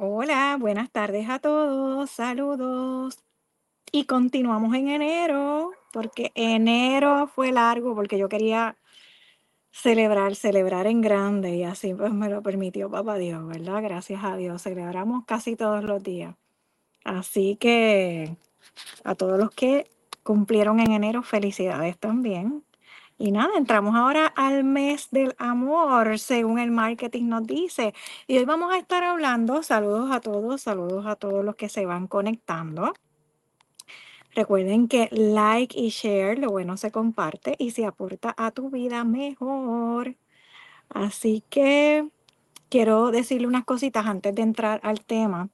Hola, buenas tardes a todos, saludos. Y continuamos en enero, porque enero fue largo, porque yo quería celebrar, celebrar en grande y así pues me lo permitió Papá Dios, ¿verdad? Gracias a Dios, celebramos casi todos los días. Así que a todos los que cumplieron en enero, felicidades también. Y nada, entramos ahora al mes del amor, según el marketing nos dice. Y hoy vamos a estar hablando, saludos a todos, saludos a todos los que se van conectando. Recuerden que like y share, lo bueno se comparte y se aporta a tu vida mejor. Así que quiero decirle unas cositas antes de entrar al tema.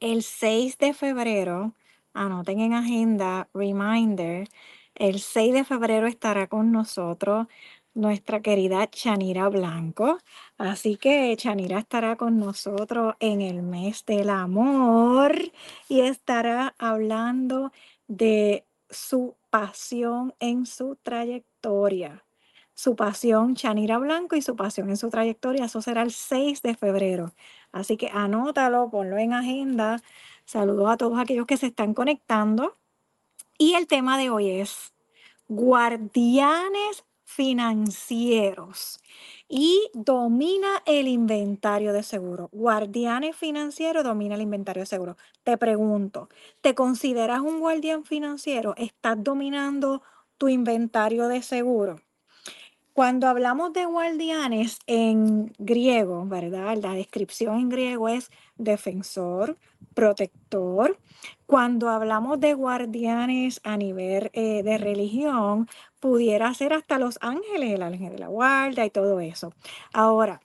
El 6 de febrero, anoten en agenda, reminder, el 6 de febrero estará con nosotros nuestra querida Chanira Blanco. Así que Chanira estará con nosotros en el mes del amor y estará hablando de su pasión en su trayectoria. Su pasión, Chanira Blanco, y su pasión en su trayectoria. Eso será el 6 de febrero. Así que anótalo, ponlo en agenda. Saludos a todos aquellos que se están conectando. Y el tema de hoy es guardianes financieros y domina el inventario de seguro. Guardianes financieros domina el inventario de seguro. Te pregunto, ¿te consideras un guardián financiero? ¿Estás dominando tu inventario de seguro? Cuando hablamos de guardianes en griego, ¿verdad? La descripción en griego es defensor, protector. Cuando hablamos de guardianes a nivel eh, de religión, pudiera ser hasta los ángeles, el ángel de la guarda y todo eso. Ahora,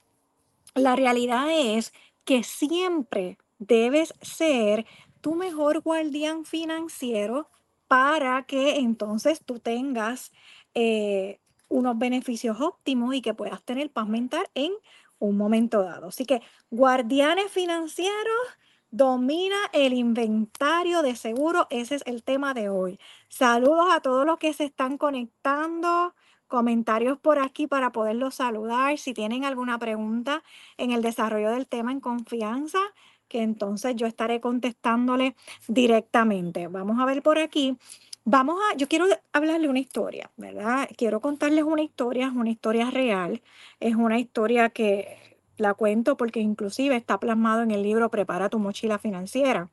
la realidad es que siempre debes ser tu mejor guardián financiero para que entonces tú tengas eh, unos beneficios óptimos y que puedas tener paz mental en un momento dado. Así que guardianes financieros domina el inventario de seguro. Ese es el tema de hoy. Saludos a todos los que se están conectando. Comentarios por aquí para poderlos saludar. Si tienen alguna pregunta en el desarrollo del tema en confianza, que entonces yo estaré contestándole directamente. Vamos a ver por aquí. Vamos a, yo quiero hablarle una historia, ¿verdad? Quiero contarles una historia, es una historia real, es una historia que la cuento porque inclusive está plasmado en el libro Prepara tu mochila financiera.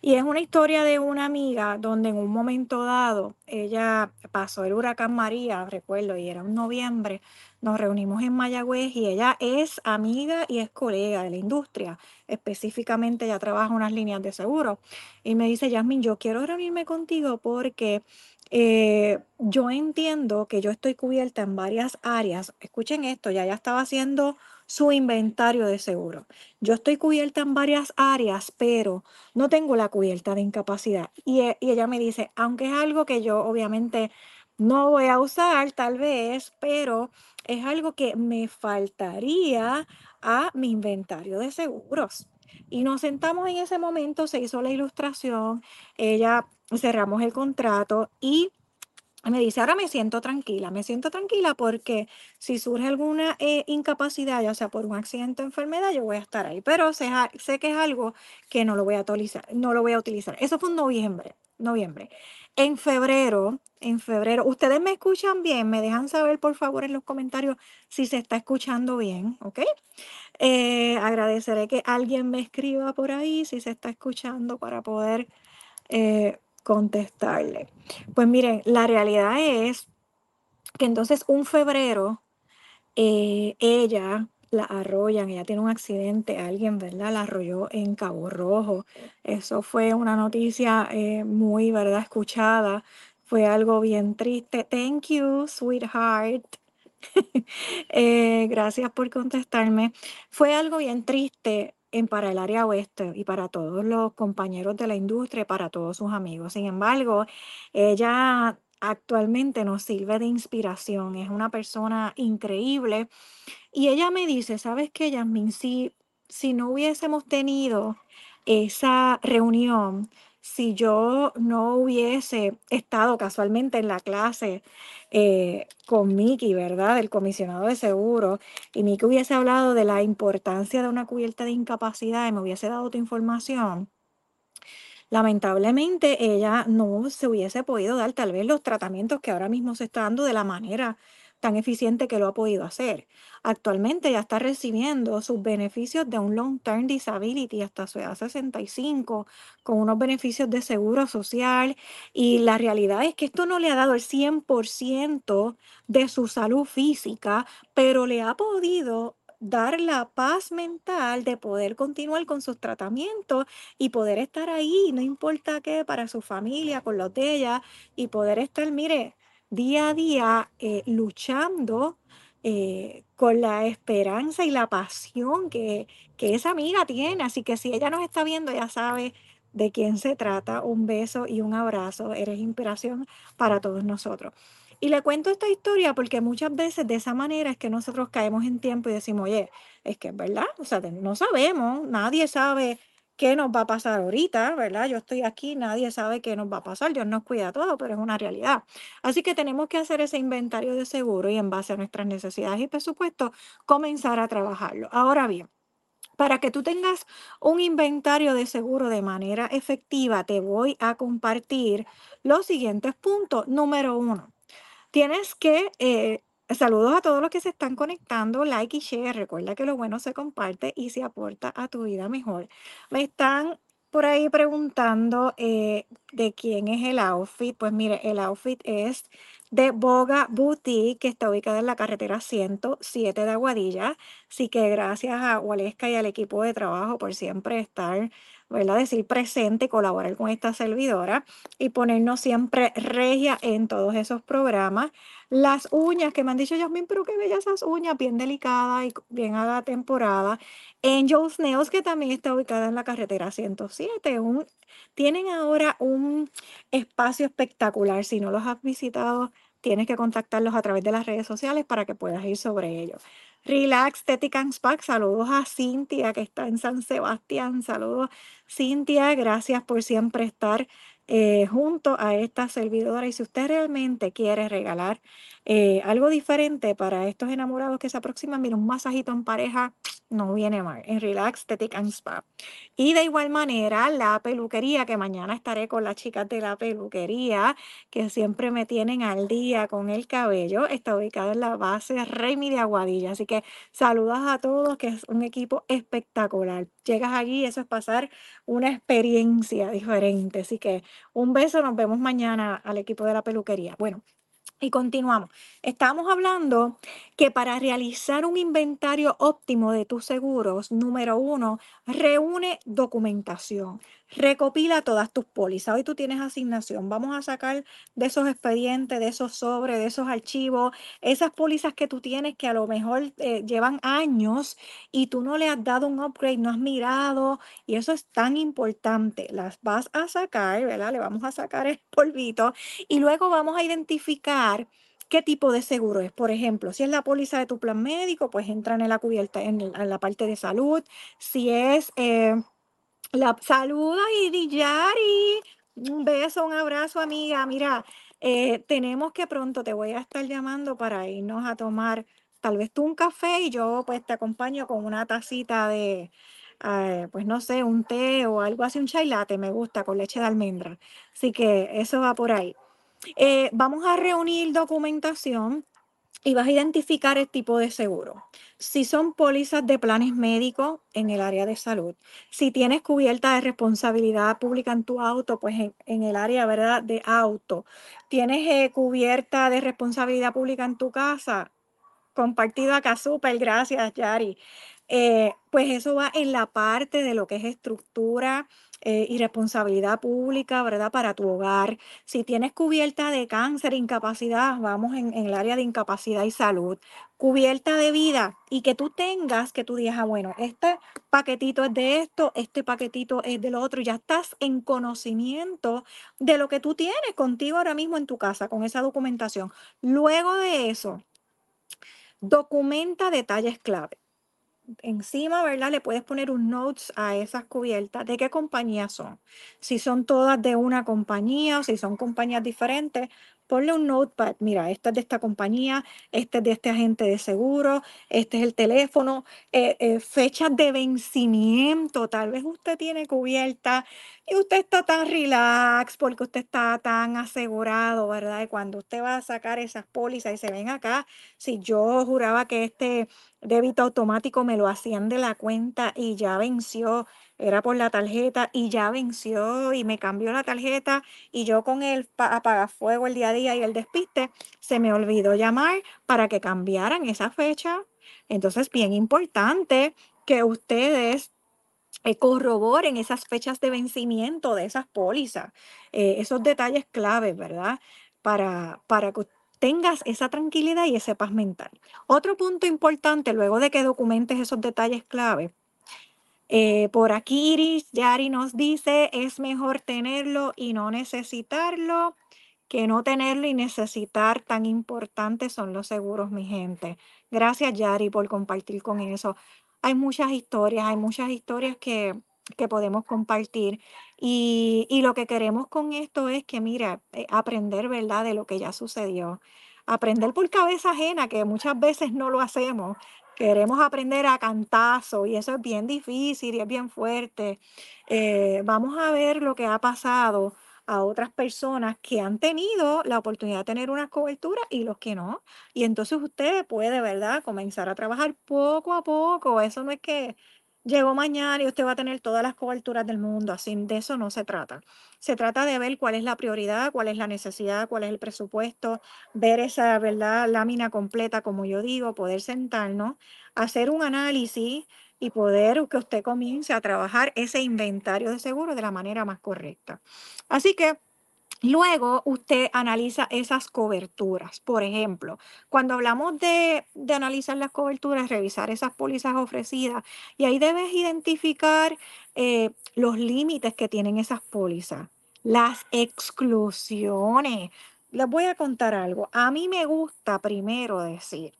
Y es una historia de una amiga donde en un momento dado ella pasó el huracán María, recuerdo, y era un noviembre, nos reunimos en Mayagüez y ella es amiga y es colega de la industria. Específicamente ella trabaja unas líneas de seguro. Y me dice, Yasmin, yo quiero reunirme contigo porque eh, yo entiendo que yo estoy cubierta en varias áreas. Escuchen esto, ya ya estaba haciendo su inventario de seguro. Yo estoy cubierta en varias áreas, pero no tengo la cubierta de incapacidad. Y, e- y ella me dice, aunque es algo que yo obviamente no voy a usar tal vez, pero es algo que me faltaría a mi inventario de seguros. Y nos sentamos en ese momento, se hizo la ilustración, ella cerramos el contrato y me dice, ahora me siento tranquila, me siento tranquila porque si surge alguna eh, incapacidad, ya sea por un accidente o enfermedad, yo voy a estar ahí. Pero sé, que es algo que no lo voy a utilizar, no lo voy a utilizar. Eso fue en noviembre, noviembre. En febrero, en febrero, ustedes me escuchan bien, me dejan saber por favor en los comentarios si se está escuchando bien, ¿ok? Eh, agradeceré que alguien me escriba por ahí si se está escuchando para poder eh, contestarle. Pues miren, la realidad es que entonces un febrero eh, ella la arrollan, ella tiene un accidente, alguien, ¿verdad? La arrolló en Cabo Rojo. Eso fue una noticia eh, muy, ¿verdad? Escuchada. Fue algo bien triste. Thank you, sweetheart. Eh, gracias por contestarme. Fue algo bien triste en, para el área oeste y para todos los compañeros de la industria, y para todos sus amigos. Sin embargo, ella actualmente nos sirve de inspiración. Es una persona increíble. Y ella me dice, ¿sabes qué, Yasmin? Si, si no hubiésemos tenido esa reunión, si yo no hubiese estado casualmente en la clase eh, con Miki, ¿verdad? El comisionado de seguro, y Miki hubiese hablado de la importancia de una cubierta de incapacidad y me hubiese dado tu información, lamentablemente ella no se hubiese podido dar tal vez los tratamientos que ahora mismo se está dando de la manera tan eficiente que lo ha podido hacer. Actualmente ya está recibiendo sus beneficios de un long term disability hasta su edad 65, con unos beneficios de seguro social. Y la realidad es que esto no le ha dado el 100% de su salud física, pero le ha podido dar la paz mental de poder continuar con sus tratamientos y poder estar ahí, no importa qué, para su familia, con los de ella, y poder estar, mire, día a día eh, luchando eh, con la esperanza y la pasión que, que esa amiga tiene. Así que si ella nos está viendo, ya sabe de quién se trata. Un beso y un abrazo. Eres inspiración para todos nosotros. Y le cuento esta historia porque muchas veces de esa manera es que nosotros caemos en tiempo y decimos, oye, es que es verdad, o sea, no sabemos, nadie sabe qué nos va a pasar ahorita, ¿verdad? Yo estoy aquí, nadie sabe qué nos va a pasar, Dios nos cuida todo, pero es una realidad. Así que tenemos que hacer ese inventario de seguro y en base a nuestras necesidades y presupuestos, comenzar a trabajarlo. Ahora bien. Para que tú tengas un inventario de seguro de manera efectiva, te voy a compartir los siguientes puntos. Número uno, Tienes que, eh, saludos a todos los que se están conectando, like y share. Recuerda que lo bueno se comparte y se aporta a tu vida mejor. Me están por ahí preguntando eh, de quién es el outfit. Pues mire, el outfit es de Boga Boutique, que está ubicada en la carretera 107 de Aguadilla. Así que gracias a Waleska y al equipo de trabajo por siempre estar, ¿verdad? Decir presente colaborar con esta servidora y ponernos siempre regia en todos esos programas. Las uñas que me han dicho, Yasmin, pero qué bellas esas uñas, bien delicadas y bien a la temporada. Angel's Nails, que también está ubicada en la carretera 107. Un, tienen ahora un espacio espectacular. Si no los has visitado, tienes que contactarlos a través de las redes sociales para que puedas ir sobre ellos. Relax Aesthetic and Spa, saludos a Cintia que está en San Sebastián. Saludos, Cintia, gracias por siempre estar eh, junto a esta servidora. Y si usted realmente quiere regalar eh, algo diferente para estos enamorados que se aproximan, mira, un masajito en pareja no viene mal. En Relax Aesthetic and Spa. Y de igual manera, la peluquería, que mañana estaré con las chicas de la peluquería, que siempre me tienen al día con el cabello, está ubicada en la base Remy de Aguadilla. Así que saludos a todos, que es un equipo espectacular. Llegas allí, eso es pasar una experiencia diferente. Así que un beso, nos vemos mañana al equipo de la peluquería. Bueno. Y continuamos. Estamos hablando que para realizar un inventario óptimo de tus seguros, número uno, reúne documentación, recopila todas tus pólizas. Hoy tú tienes asignación. Vamos a sacar de esos expedientes, de esos sobres, de esos archivos, esas pólizas que tú tienes que a lo mejor eh, llevan años y tú no le has dado un upgrade, no has mirado, y eso es tan importante. Las vas a sacar, ¿verdad? Le vamos a sacar el polvito y luego vamos a identificar qué tipo de seguro es. Por ejemplo, si es la póliza de tu plan médico, pues entran en la cubierta, en, la parte de salud. Si es eh, la saluda y Yari, un beso, un abrazo, amiga. Mira, eh, tenemos que pronto te voy a estar llamando para irnos a tomar tal vez tú un café y yo pues te acompaño con una tacita de, eh, pues no sé, un té o algo así, un chai latte, me gusta, con leche de almendra. Así que eso va por ahí. Eh, vamos a reunir documentación y vas a identificar el tipo de seguro. Si son pólizas de planes médicos en el área de salud, si tienes cubierta de responsabilidad pública en tu auto, pues en, el área, ¿verdad?, de auto. Tienes eh, cubierta de responsabilidad pública en tu casa, compartido acá, súper, gracias, Yari. Eh, pues eso va en la parte de lo que es estructura eh, y responsabilidad pública, ¿verdad? Para tu hogar. Si tienes cubierta de cáncer, incapacidad, vamos en, el área de incapacidad y salud. Cubierta de vida y que tú tengas, que tú digas, ah, bueno, este paquetito es de esto, este paquetito es de lo otro, ya estás en conocimiento de lo que tú tienes contigo ahora mismo en tu casa, con esa documentación. Luego de eso, documenta detalles clave. Encima, ¿verdad? Le puedes poner un notes a esas cubiertas de qué compañía son. Si son todas de una compañía o si son compañías diferentes, ponle un notepad. Mira, esta es de esta compañía, este es de este agente de seguro, este es el teléfono, eh, eh, fechas de vencimiento. Tal vez usted tiene cubierta y usted está tan relax porque usted está tan asegurado, ¿verdad? Y cuando usted va a sacar esas pólizas y se ven acá, si yo juraba que este débito automático me lo hacían de la cuenta y ya venció, era por la tarjeta y ya venció y me cambió la tarjeta y yo con el pa- apagafuego el día a día y el despiste, se me olvidó llamar para que cambiaran esa fecha. Entonces, bien importante que ustedes eh, corroboren esas fechas de vencimiento de esas pólizas, eh, esos detalles claves, ¿verdad? Para, para tengas esa tranquilidad y ese paz mental. Otro punto importante, luego de que documentes esos detalles claves, eh, por aquí Iris Yari nos dice, es mejor tenerlo y no necesitarlo que no tenerlo y necesitar. Tan importantes son los seguros, mi gente. Gracias Yari por compartir con eso. Hay muchas historias, hay muchas historias que, que podemos compartir y, lo que queremos con esto es que, mira, eh, aprender, ¿verdad?, de lo que ya sucedió. Aprender por cabeza ajena, que muchas veces no lo hacemos. Queremos aprender a cantazo y eso es bien difícil y es bien fuerte. Eh, vamos a ver lo que ha pasado a otras personas que han tenido la oportunidad de tener una cobertura y los que no. Y entonces usted puede, ¿verdad?, comenzar a trabajar poco a poco. Eso no es que llegó mañana y usted va a tener todas las coberturas del mundo. Así de eso no se trata. Se trata de ver cuál es la prioridad, cuál es la necesidad, cuál es el presupuesto, ver esa, ¿verdad?, lámina completa, como yo digo, poder sentarnos, hacer un análisis y poder que usted comience a trabajar ese inventario de seguro de la manera más correcta. Así que luego usted analiza esas coberturas. Por ejemplo, cuando hablamos de, analizar las coberturas, revisar esas pólizas ofrecidas, y ahí debes identificar eh, los límites que tienen esas pólizas, las exclusiones. Les voy a contar algo. A mí me gusta primero decir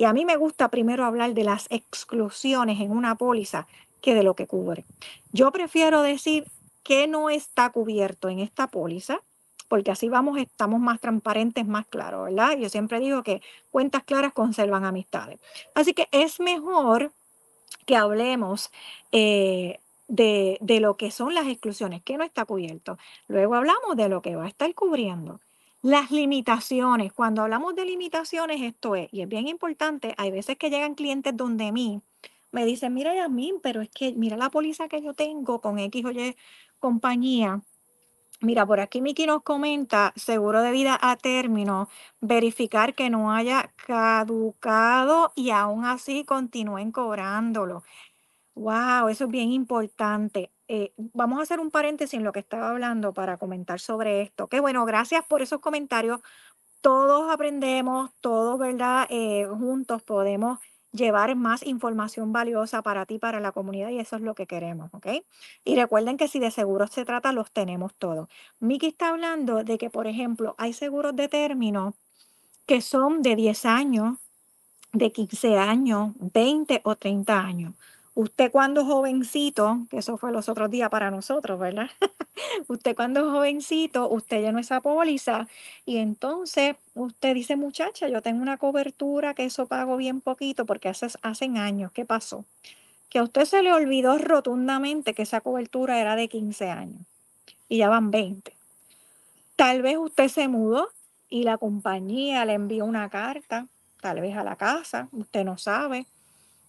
y a mí me gusta primero hablar de las exclusiones en una póliza que de lo que cubre. Yo prefiero decir que no está cubierto en esta póliza, porque así vamos, estamos más transparentes, más claros, ¿verdad? Yo siempre digo que cuentas claras conservan amistades. Así que es mejor que hablemos eh, de, de lo que son las exclusiones, que no está cubierto. Luego hablamos de lo que va a estar cubriendo. Las limitaciones, cuando hablamos de limitaciones, esto es, y es bien importante, hay veces que llegan clientes donde mí me dicen, mira Yasmín, pero es que mira la póliza que yo tengo con X o Y compañía. Mira, por aquí Miki nos comenta, seguro de vida a término, verificar que no haya caducado y aún así continúen cobrándolo. Wow, eso es bien importante. Eh, vamos a hacer un paréntesis en lo que estaba hablando para comentar sobre esto. Qué bueno, gracias por esos comentarios. Todos aprendemos, todos, ¿verdad? Eh, juntos podemos llevar más información valiosa para ti, para la comunidad, y eso es lo que queremos, ¿ok? Y recuerden que si de seguros se trata, los tenemos todos. Miki está hablando de que, por ejemplo, hay seguros de término que son de 10 años, de 15 años, 20 o 30 años. Usted cuando jovencito, que eso fue los otros días para nosotros, ¿verdad? usted cuando jovencito, usted llenó esa póliza y entonces usted dice, muchacha, yo tengo una cobertura que eso pago bien poquito porque hace, hacen años. ¿Qué pasó? Que a usted se le olvidó rotundamente que esa cobertura era de 15 años y ya van 20. Tal vez usted se mudó y la compañía le envió una carta, tal vez a la casa, usted no sabe.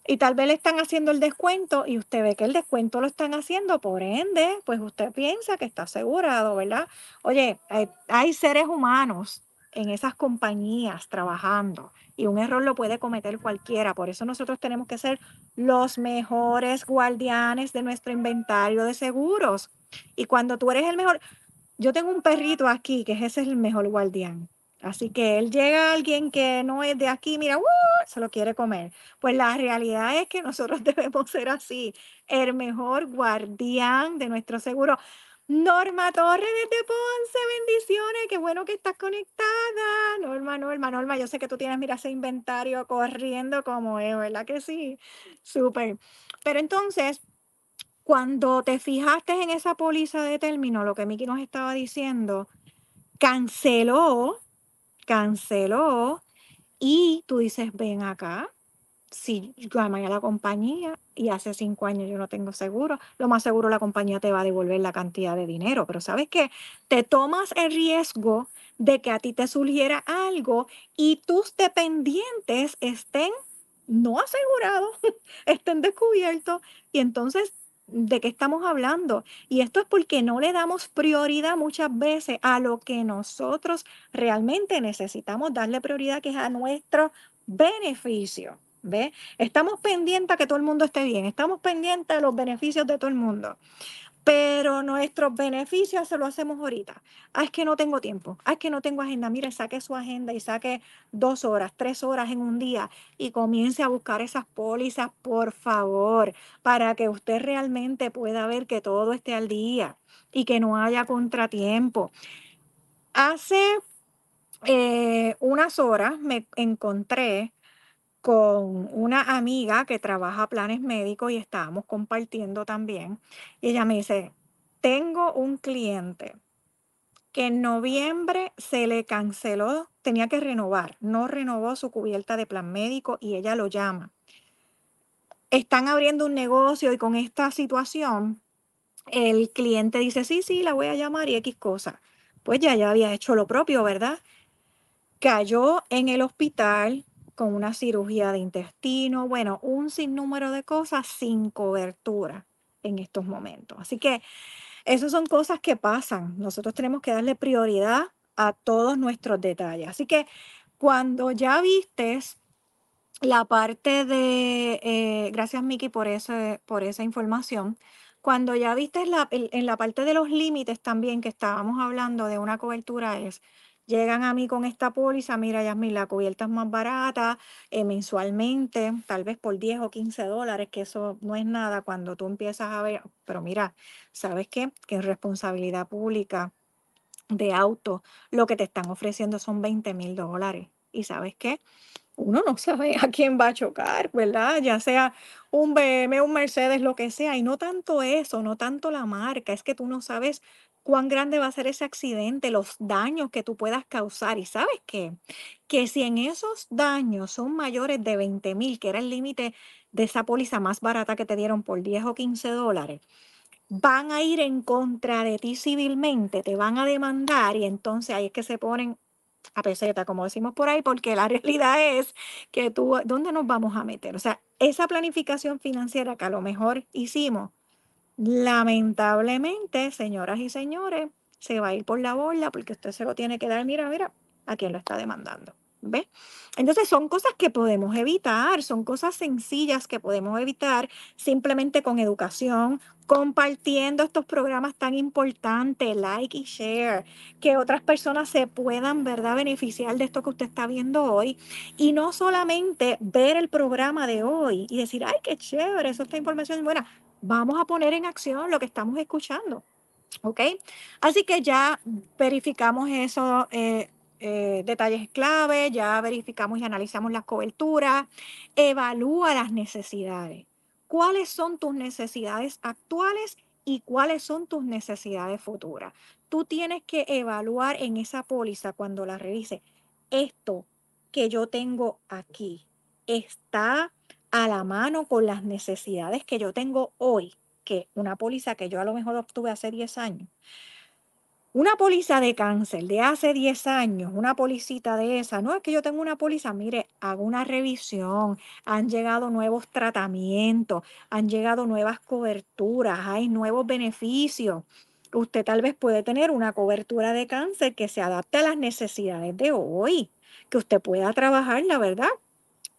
Y tal vez le están haciendo el descuento y usted ve que el descuento lo están haciendo, por ende, pues usted piensa que está asegurado, ¿verdad? Oye, hay, seres humanos en esas compañías trabajando y un error lo puede cometer cualquiera. Por eso nosotros tenemos que ser los mejores guardianes de nuestro inventario de seguros. Y cuando tú eres el mejor, yo tengo un perrito aquí que ese es el mejor guardián. Así que él llega a alguien que no es de aquí, mira. Se lo quiere comer. Pues la realidad es que nosotros debemos ser así, el mejor guardián de nuestro seguro. Norma Torres desde Ponce, bendiciones, qué bueno que estás conectada. Norma, Norma, Norma, yo sé que tú tienes, mira, ese inventario corriendo como es, ¿verdad que sí? Súper. Pero entonces, cuando te fijaste en esa póliza de término, lo que Miki nos estaba diciendo, canceló, canceló, y tú dices, ven acá, si llamé a la compañía y hace cinco años yo no tengo seguro, lo más seguro la compañía te va a devolver la cantidad de dinero, pero ¿sabes qué? Te tomas el riesgo de que a ti te surgiera algo y tus dependientes estén no asegurados, estén descubiertos y entonces ¿De qué estamos hablando? Y esto es porque no le damos prioridad muchas veces a lo que nosotros realmente necesitamos darle prioridad, que es a nuestro beneficio. ¿Ve? Estamos pendientes a que todo el mundo esté bien, estamos pendientes de los beneficios de todo el mundo, pero nuestros beneficios se lo hacemos ahorita. Ah, es que no tengo tiempo, ah, es que no tengo agenda. Mire, saque su agenda y saque dos horas, tres horas en un día y comience a buscar esas pólizas, por favor, para que usted realmente pueda ver que todo esté al día y que no haya contratiempo. Hace eh, unas horas me encontré con una amiga que trabaja planes médicos y estábamos compartiendo también. Y ella me dice, tengo un cliente que en noviembre se le canceló, tenía que renovar, no renovó su cubierta de plan médico y ella lo llama. Están abriendo un negocio y con esta situación el cliente dice, sí, sí, la voy a llamar y X cosa. Pues ya, ya había hecho lo propio, ¿verdad? Cayó en el hospital, con una cirugía de intestino, bueno, un sinnúmero de cosas sin cobertura en estos momentos. Así que esas son cosas que pasan. Nosotros tenemos que darle prioridad a todos nuestros detalles. Así que cuando ya vistes la parte de, eh, gracias Miki por, por esa información, cuando ya viste la, en la parte de los límites también que estábamos hablando de una cobertura es llegan a mí con esta póliza, mira, Yasmin, la cubierta es más barata eh, mensualmente, tal vez por 10 o 15 dólares, que eso no es nada cuando tú empiezas a ver, pero mira, ¿sabes qué? Que en responsabilidad pública de auto, lo que te están ofreciendo son 20 mil dólares. ¿Y sabes qué? uno no sabe a quién va a chocar, ¿verdad? Ya sea un BMW, un Mercedes, lo que sea. Y no tanto eso, no tanto la marca, es que tú no sabes cuán grande va a ser ese accidente, los daños que tú puedas causar. Y sabes qué? Que si en esos daños son mayores de 20 mil, que era el límite de esa póliza más barata que te dieron por 10 o 15 dólares, van a ir en contra de ti civilmente, te van a demandar y entonces ahí es que se ponen a peseta, como decimos por ahí, porque la realidad es que tú, ¿dónde nos vamos a meter? O sea, esa planificación financiera que a lo mejor hicimos, lamentablemente, señoras y señores, se va a ir por la borda porque usted se lo tiene que dar, mira, mira, a quién lo está demandando. ¿Ves? Entonces son cosas que podemos evitar, son cosas sencillas que podemos evitar simplemente con educación, compartiendo estos programas tan importantes, like y share, que otras personas se puedan, ¿verdad?, beneficiar de esto que usted está viendo hoy. Y no solamente ver el programa de hoy y decir, ay, qué chévere, eso esta información es buena. Vamos a poner en acción lo que estamos escuchando. ¿Ok? Así que ya verificamos eso. Eh, eh, detalles clave, ya verificamos y analizamos las coberturas, evalúa las necesidades. ¿Cuáles son tus necesidades actuales y cuáles son tus necesidades futuras? Tú tienes que evaluar en esa póliza cuando la revise, esto que yo tengo aquí está a la mano con las necesidades que yo tengo hoy, que una póliza que yo a lo mejor obtuve hace 10 años. Una póliza de cáncer de hace 10 años, una policita de esa, no es que yo tengo una póliza, mire, hago una revisión, han llegado nuevos tratamientos, han llegado nuevas coberturas, hay nuevos beneficios. Usted tal vez puede tener una cobertura de cáncer que se adapte a las necesidades de hoy, que usted pueda trabajar, la verdad,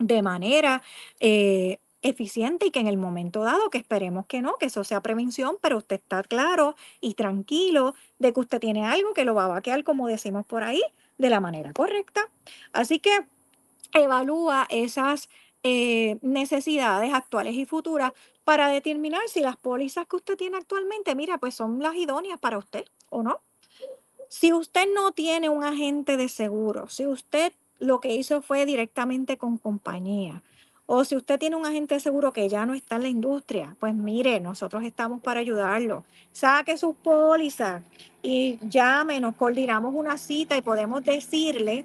de manera eh, eficiente y que en el momento dado, que esperemos que no, que eso sea prevención, pero usted está claro y tranquilo de que usted tiene algo que lo va a vaquear, como decimos por ahí, de la manera correcta. Así que evalúa esas eh, necesidades actuales y futuras, para determinar si las pólizas que usted tiene actualmente, mira, pues son las idóneas para usted o no. Si usted no tiene un agente de seguro, si usted lo que hizo fue directamente con compañía, o si usted tiene un agente seguro que ya no está en la industria, pues mire, nosotros estamos para ayudarlo. Saque sus pólizas y llame, nos coordinamos una cita y podemos decirle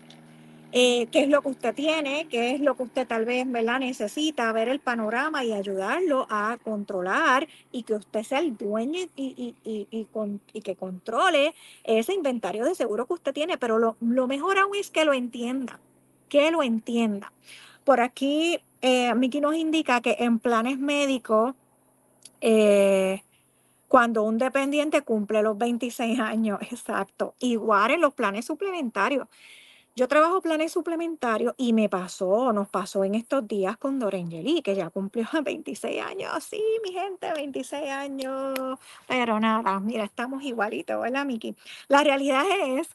eh, qué es lo que usted tiene, qué es lo que usted tal vez ¿verdad? necesita, ver el panorama y ayudarlo a controlar y que usted sea el dueño y, que controle ese inventario de seguro que usted tiene. Pero lo, lo mejor aún es que lo entienda, que lo entienda. Por aquí, eh, Miki nos indica que en planes médicos, eh, cuando un dependiente cumple los 26 años, exacto, igual en los planes suplementarios. Yo trabajo planes suplementarios y me pasó, nos pasó en estos días con Dorengeli, que ya cumplió 26 años. Sí, mi gente, 26 años. Pero nada, mira, estamos igualitos, ¿verdad, Miki? La realidad es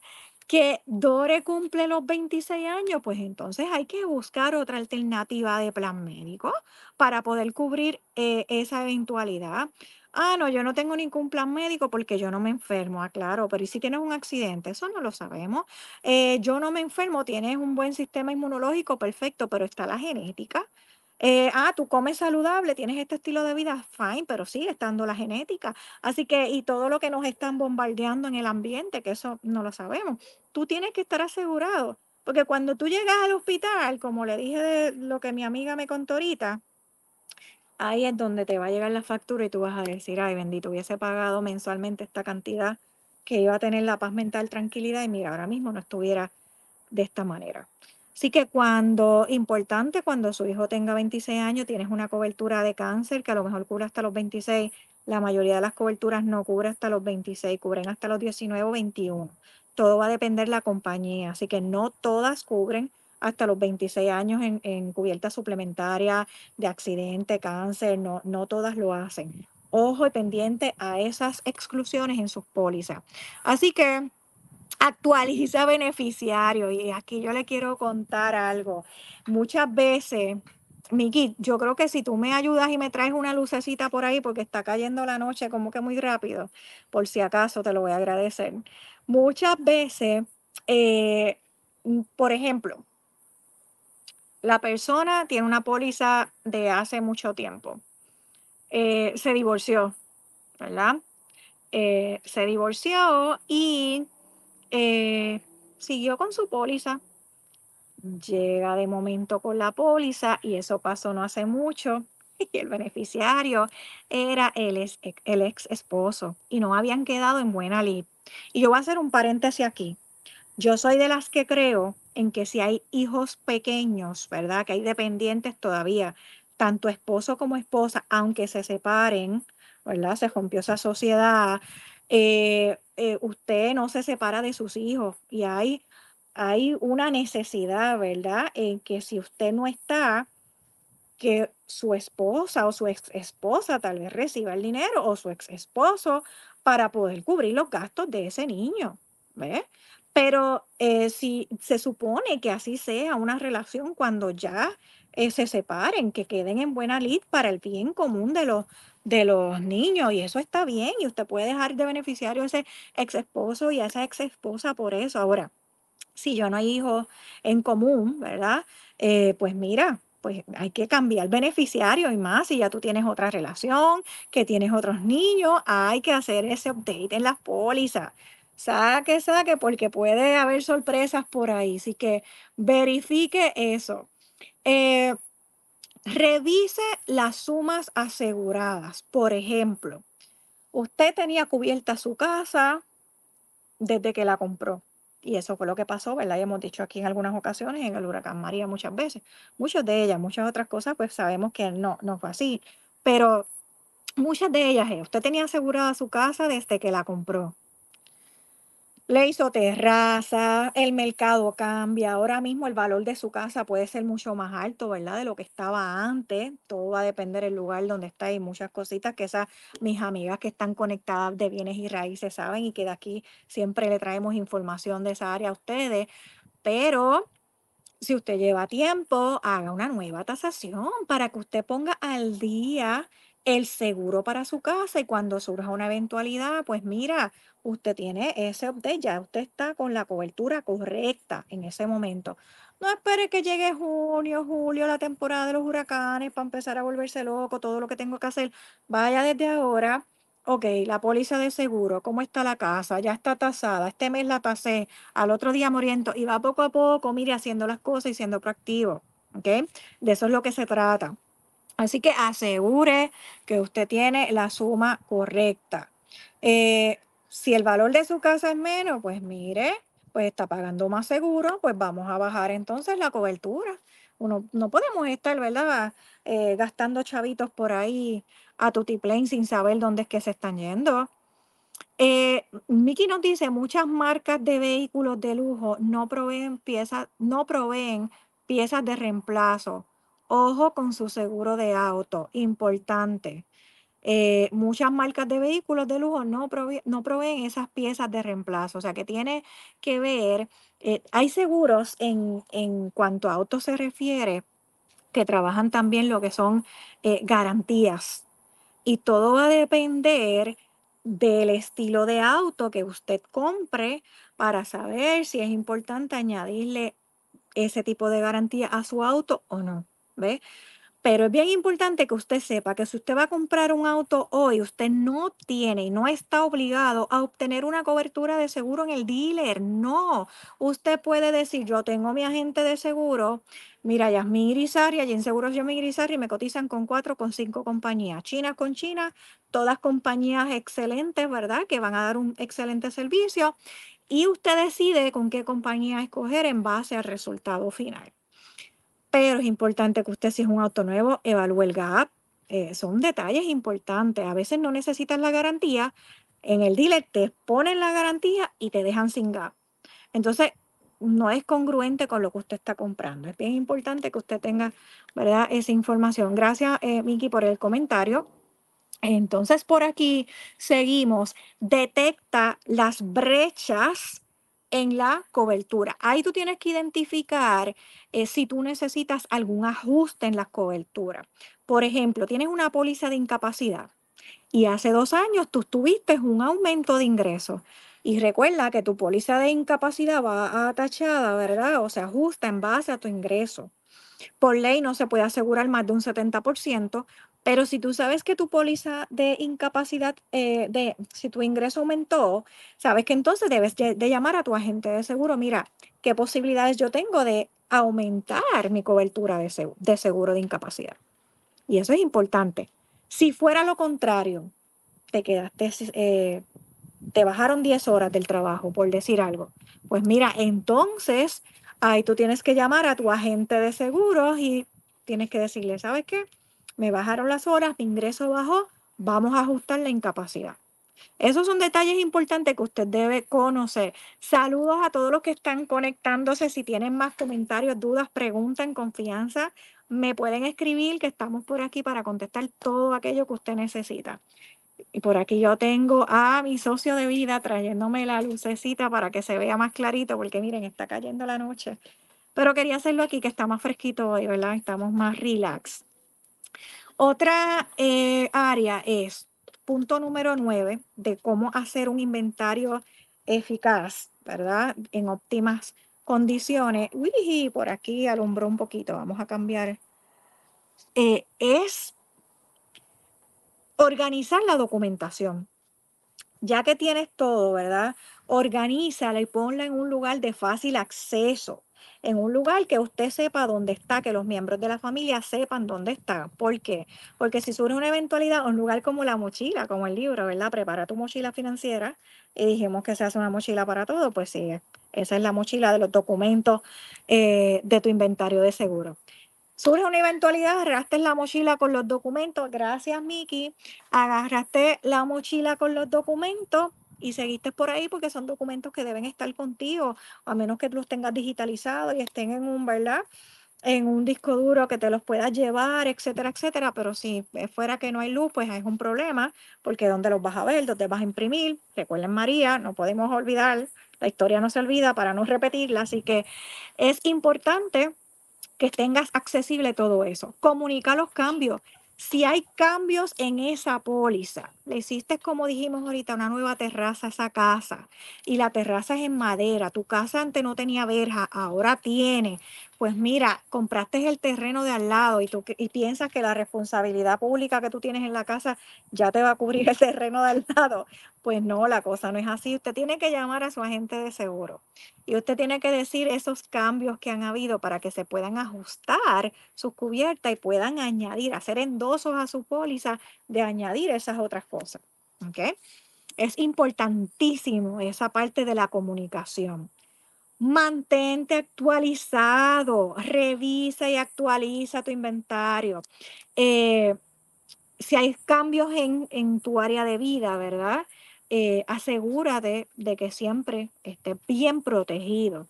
que Dore cumple los 26 años, pues entonces hay que buscar otra alternativa de plan médico para poder cubrir eh, esa eventualidad. Ah, no, yo no tengo ningún plan médico porque yo no me enfermo, ah, claro, pero ¿y si tienes un accidente? Eso no lo sabemos. Eh, yo no me enfermo, tienes un buen sistema inmunológico, perfecto, pero está la genética. Eh, ah, tú comes saludable, tienes este estilo de vida, fine, pero sigue estando la genética. Así que, y todo lo que nos están bombardeando en el ambiente, que eso no lo sabemos. Tú tienes que estar asegurado, porque cuando tú llegas al hospital, como le dije de lo que mi amiga me contó ahorita, ahí es donde te va a llegar la factura y tú vas a decir, ay, bendito, hubiese pagado mensualmente esta cantidad que iba a tener la paz mental, tranquilidad, y mira, ahora mismo no estuviera de esta manera. Así que cuando, importante, cuando su hijo tenga 26 años, tienes una cobertura de cáncer que a lo mejor cubre hasta los 26. La mayoría de las coberturas no cubre hasta los 26, cubren hasta los 19 o 21. Todo va a depender de la compañía, así que no todas cubren hasta los 26 años en, cubierta suplementaria de accidente, cáncer, no, no todas lo hacen. Ojo y pendiente a esas exclusiones en sus pólizas. Así que actualiza beneficiario. Y aquí yo le quiero contar algo. Muchas veces, Miki, yo creo que si tú me ayudas y me traes una lucecita por ahí, porque está cayendo la noche como que muy rápido, por si acaso te lo voy a agradecer. Muchas veces, eh, por ejemplo, la persona tiene una póliza de hace mucho tiempo. Eh, se divorció, ¿verdad? Eh, se divorció y eh, siguió con su póliza. Llega de momento con la póliza y eso pasó no hace mucho. Y el beneficiario era el ex, el ex esposo y no habían quedado en buena lid. Y yo voy a hacer un paréntesis aquí. Yo soy de las que creo en que si hay hijos pequeños, ¿verdad? Que hay dependientes todavía, tanto esposo como esposa, aunque se separen, ¿verdad? Se rompió esa sociedad. eh, eh, usted no se separa de sus hijos y hay, hay una necesidad, ¿verdad? En que si usted no está, que su esposa o su ex esposa tal vez reciba el dinero o su ex esposo para poder cubrir los gastos de ese niño, ¿ves? Pero eh, si se supone que así sea una relación cuando ya eh, se separen, que queden en buena lid para el bien común de los, de los niños, y eso está bien, y usted puede dejar de beneficiario a ese ex esposo y a esa ex esposa por eso. Ahora, si yo no hay hijos en común, ¿verdad? Eh, pues mira, pues hay que cambiar beneficiario y más si ya tú tienes otra relación, que tienes otros niños, hay que hacer ese update en las pólizas. Saque, saque, porque puede haber sorpresas por ahí. Así que verifique eso. Eh, revise las sumas aseguradas. Por ejemplo, usted tenía cubierta su casa desde que la compró. Y eso fue lo que pasó, ¿verdad? Y hemos dicho aquí en algunas ocasiones, en el huracán María muchas veces. Muchas de ellas, muchas otras cosas, pues sabemos que no, no fue así. Pero muchas de ellas, eh, usted tenía asegurada su casa desde que la compró. Le hizo terraza, el mercado cambia. Ahora mismo el valor de su casa puede ser mucho más alto, ¿verdad? De lo que estaba antes. Todo va a depender del lugar donde está y muchas cositas que esas mis amigas que están conectadas de bienes y raíces saben y que de aquí siempre le traemos información de esa área a ustedes. Pero si usted lleva tiempo, haga una nueva tasación para que usted ponga al día el seguro para su casa y cuando surja una eventualidad, pues mira, usted tiene ese update, ya usted está con la cobertura correcta en ese momento. No espere que llegue junio, julio, la temporada de los huracanes para empezar a volverse loco, todo lo que tengo que hacer. Vaya desde ahora. Ok, la póliza de seguro, ¿cómo está la casa? Ya está tasada, este mes la tasé, al otro día me oriento y va poco a poco, mire, haciendo las cosas y siendo proactivo. ¿Ok? De eso es lo que se trata. Así que asegure que usted tiene la suma correcta. Eh, si el valor de su casa es menos, pues mire, pues está pagando más seguro, pues vamos a bajar entonces la cobertura. Uno, no podemos estar, ¿verdad? Eh, gastando chavitos por ahí a tutiplén sin saber dónde es que se están yendo. Eh, Miki nos dice, muchas marcas de vehículos de lujo no proveen piezas, no proveen piezas de reemplazo. Ojo con su seguro de auto, importante. Eh, muchas marcas de vehículos de lujo no, proveen esas piezas de reemplazo, o sea que tiene que ver, eh, hay seguros en, en, cuanto a autos se refiere que trabajan también lo que son eh, garantías y todo va a depender del estilo de auto que usted compre para saber si es importante añadirle ese tipo de garantía a su auto o no. Pero es bien importante que usted sepa que si usted va a comprar un auto hoy, usted no tiene y no está obligado a obtener una cobertura de seguro en el dealer. No, usted puede decir, yo tengo mi agente de seguro, mira, Yasmin Irizarry, allí en Seguros Yasmin Irizarry me cotizan con cuatro, con cinco compañías. China con China, todas compañías excelentes, ¿verdad? Que van a dar un excelente servicio. Y usted decide con qué compañía escoger en base al resultado final pero es importante que usted, si es un auto nuevo, evalúe el gap. Eh, son detalles importantes. A veces no necesitas la garantía. En el dealer te ponen la garantía y te dejan sin gap. Entonces, no es congruente con lo que usted está comprando. Es bien importante que usted tenga ¿verdad? esa información. Gracias, eh, Miki, por el comentario. Entonces, por aquí seguimos. Detecta las brechas en la cobertura. Ahí tú tienes que identificar eh, si tú necesitas algún ajuste en la cobertura. Por ejemplo, tienes una póliza de incapacidad y hace dos años tú tuviste un aumento de ingresos. Y recuerda que tu póliza de incapacidad va atachada, ¿verdad? O se ajusta en base a tu ingreso. Por ley no se puede asegurar más de un 70%, pero si tú sabes que tu póliza de incapacidad, eh, de, si tu ingreso aumentó, sabes que entonces debes de, llamar a tu agente de seguro. Mira, ¿qué posibilidades yo tengo de aumentar mi cobertura de, seguro de, incapacidad? Y eso es importante. Si fuera lo contrario, te quedaste, eh, te bajaron 10 horas del trabajo, por decir algo, pues mira, entonces ahí tú tienes que llamar a tu agente de seguros y tienes que decirle, ¿sabes qué? Me bajaron las horas, mi ingreso bajó, vamos a ajustar la incapacidad. Esos son detalles importantes que usted debe conocer. Saludos a todos los que están conectándose. Si tienen más comentarios, dudas, preguntas en confianza, me pueden escribir que estamos por aquí para contestar todo aquello que usted necesita. Y por aquí yo tengo a mi socio de vida trayéndome la lucecita para que se vea más clarito, porque miren, está cayendo la noche. Pero quería hacerlo aquí que está más fresquito hoy, ¿verdad? Estamos más relax. Otra eh, área es punto número nueve de cómo hacer un inventario eficaz, ¿verdad? En óptimas condiciones. Uy, por aquí alumbró un poquito, vamos a cambiar. Eh, es organizar la documentación. Ya que tienes todo, ¿verdad? Organízala y ponla en un lugar de fácil acceso en un lugar que usted sepa dónde está, que los miembros de la familia sepan dónde está. ¿Por qué? Porque si surge una eventualidad, un lugar como la mochila, como el libro, ¿verdad? Prepara tu mochila financiera y dijimos que se hace una mochila para todo, pues sí, esa es la mochila de los documentos eh, de tu inventario de seguro. Surge una eventualidad, agarraste la mochila con los documentos, gracias Miki, agarraste la mochila con los documentos y seguiste por ahí porque son documentos que deben estar contigo, a menos que los tengas digitalizados y estén en un, ¿verdad? En un disco duro que te los puedas llevar, etcétera, etcétera. Pero si fuera que no hay luz, pues es un problema, porque ¿dónde los vas a ver? ¿Dónde vas a imprimir? Recuerden, María, no podemos olvidar, la historia no se olvida para no repetirla, así que es importante que tengas accesible todo eso. Comunica los cambios. Si hay cambios en esa póliza, le hiciste como dijimos ahorita, una nueva terraza a esa casa y la terraza es en madera, tu casa antes no tenía verja, ahora tiene. Pues mira, compraste el terreno de al lado y, tú, y piensas que la responsabilidad pública que tú tienes en la casa ya te va a cubrir el terreno de al lado. Pues no, la cosa no es así. Usted tiene que llamar a su agente de seguro y usted tiene que decir esos cambios que han habido para que se puedan ajustar sus cubiertas y puedan añadir, hacer endosos a su póliza de añadir esas otras ¿Ok? Es importantísimo esa parte de la comunicación. Mantente actualizado, revisa y actualiza tu inventario. Eh, si hay cambios en, tu área de vida, ¿verdad? Eh, asegúrate de que siempre estés bien protegido.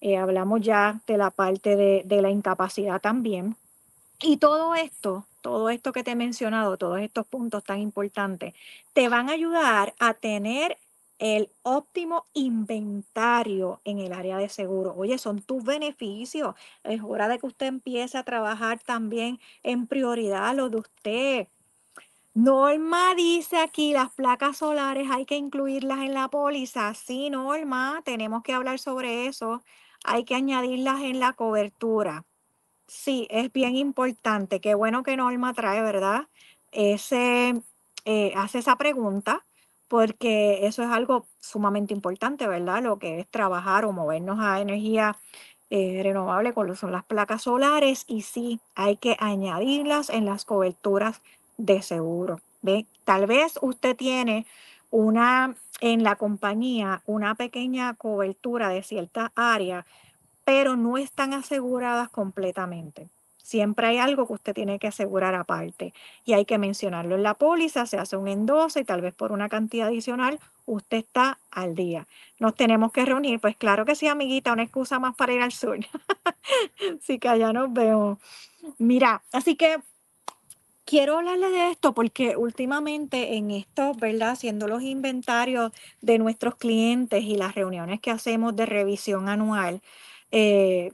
Eh, hablamos ya de la parte de la incapacidad también. Y todo esto, todo esto que te he mencionado, todos estos puntos tan importantes, te van a ayudar a tener el óptimo inventario en el área de seguro. Oye, son tus beneficios. Es hora de que usted empiece a trabajar también en prioridad lo de usted. Norma dice aquí, las placas solares hay que incluirlas en la póliza. Sí, Norma, tenemos que hablar sobre eso. Hay que añadirlas en la cobertura. Sí, es bien importante. Qué bueno que Norma trae, ¿verdad? Ese, eh, hace esa pregunta, porque eso es algo sumamente importante, ¿verdad? Lo que es trabajar o movernos a energía eh, renovable, que son las placas solares, y sí, hay que añadirlas en las coberturas de seguro. ¿Ve? Tal vez usted tiene una, en la compañía, una pequeña cobertura de cierta área pero no están aseguradas completamente. Siempre hay algo que usted tiene que asegurar aparte y hay que mencionarlo en la póliza, se hace un endoso y tal vez por una cantidad adicional usted está al día. Nos tenemos que reunir, pues claro que sí, amiguita, una excusa más para ir al sur. Así que allá nos vemos. Mira, así que quiero hablarle de esto porque últimamente en esto, ¿verdad? Haciendo los inventarios de nuestros clientes y las reuniones que hacemos de revisión anual, eh,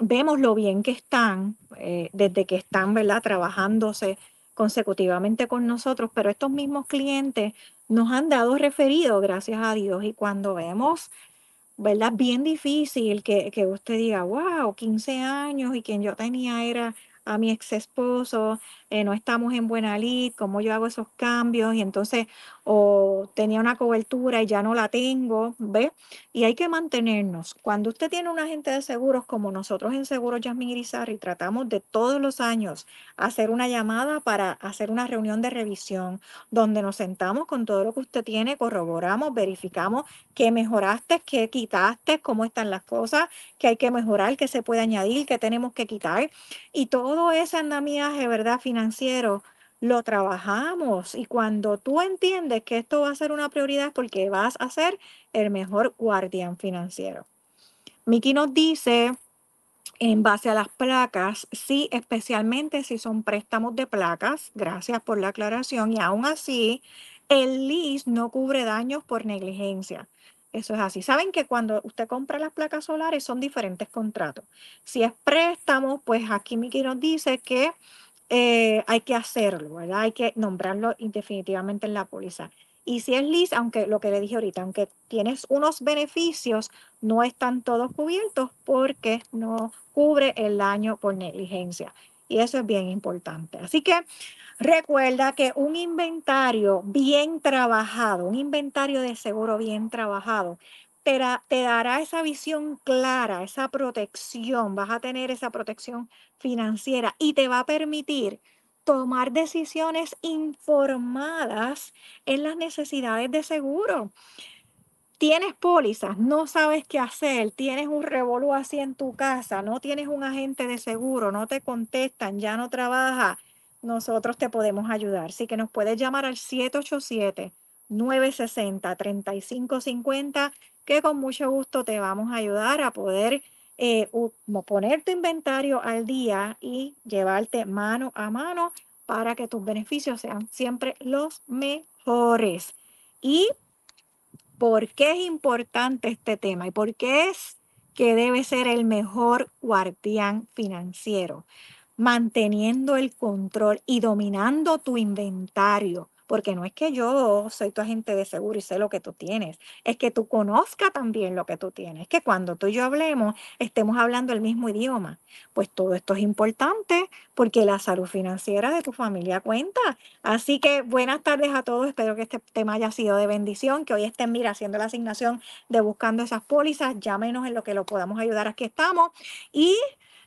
vemos lo bien que están, eh, desde que están, ¿verdad? Trabajándose consecutivamente con nosotros, pero estos mismos clientes nos han dado referido, gracias a Dios, y cuando vemos ¿verdad? Bien difícil que, que usted diga, wow, 15 años y quien yo tenía era a mi ex esposo, eh, no estamos en buena lid, cómo yo hago esos cambios y entonces o tenía una cobertura y ya no la tengo, ¿ve? Y hay que mantenernos. Cuando usted tiene un agente de seguros como nosotros en Seguros Yasmin Irizarry, tratamos de todos los años hacer una llamada para hacer una reunión de revisión donde nos sentamos con todo lo que usted tiene, corroboramos, verificamos qué mejoraste, qué quitaste, cómo están las cosas, qué hay que mejorar, qué se puede añadir, qué tenemos que quitar. Y todo ese andamiaje, ¿verdad? Lo trabajamos. Y cuando tú entiendes que esto va a ser una prioridad porque vas a ser el mejor guardián financiero. Miki nos dice, en base a las placas, sí, especialmente si son préstamos de placas, gracias por la aclaración, y aún así, el lease no cubre daños por negligencia. Eso es así. Saben que cuando usted compra las placas solares son diferentes contratos. Si es préstamo, pues aquí Miki nos dice que eh, hay que hacerlo, ¿verdad? Hay que nombrarlo definitivamente en la póliza. Y si es lease, aunque lo que le dije ahorita, aunque tienes unos beneficios, no están todos cubiertos porque no cubre el daño por negligencia. Y eso es bien importante. Así que recuerda que un inventario bien trabajado, un inventario de seguro bien trabajado, te, da- te dará esa visión clara, esa protección, vas a tener esa protección financiera y te va a permitir tomar decisiones informadas en las necesidades de seguro. Tienes pólizas, no sabes qué hacer, tienes un revolú así en tu casa, no tienes un agente de seguro, no te contestan, ya no trabaja. Nosotros te podemos ayudar. Así que nos puedes llamar al 787-960-3550, que con mucho gusto te vamos a ayudar a poder eh, poner tu inventario al día y llevarte mano a mano para que tus beneficios sean siempre los mejores. Y ¿Por qué es importante este tema y por qué es que debe ser el mejor guardián financiero? manteniendo el control y dominando tu inventario. Porque no es que yo soy tu agente de seguro y sé lo que tú tienes, es que tú conozcas también lo que tú tienes, que cuando tú y yo hablemos estemos hablando el mismo idioma. Pues todo esto es importante porque la salud financiera de tu familia cuenta. Así que buenas tardes a todos, espero que este tema haya sido de bendición, que hoy estén, mira, haciendo la asignación de buscando esas pólizas, llámenos en lo que lo podamos ayudar, aquí estamos. Y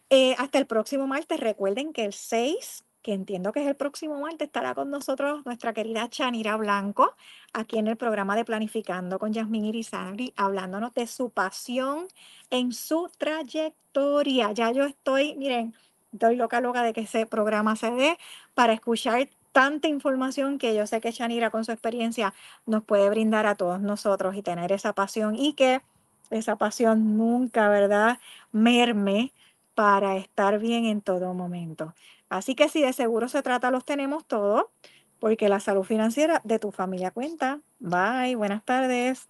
eh, hasta el próximo martes, recuerden que el 6 que entiendo que es el próximo martes, estará con nosotros nuestra querida Chanira Blanco, aquí en el programa de Planificando con Yasmín Irizarry, hablándonos de su pasión en su trayectoria. Ya yo estoy, miren, estoy loca, loca de que ese programa se dé para escuchar tanta información que yo sé que Chanira con su experiencia nos puede brindar a todos nosotros y tener esa pasión y que esa pasión nunca, ¿verdad?, merme para estar bien en todo momento. Así que si de seguro se trata, los tenemos todos, porque la salud financiera de tu familia cuenta. Bye, buenas tardes.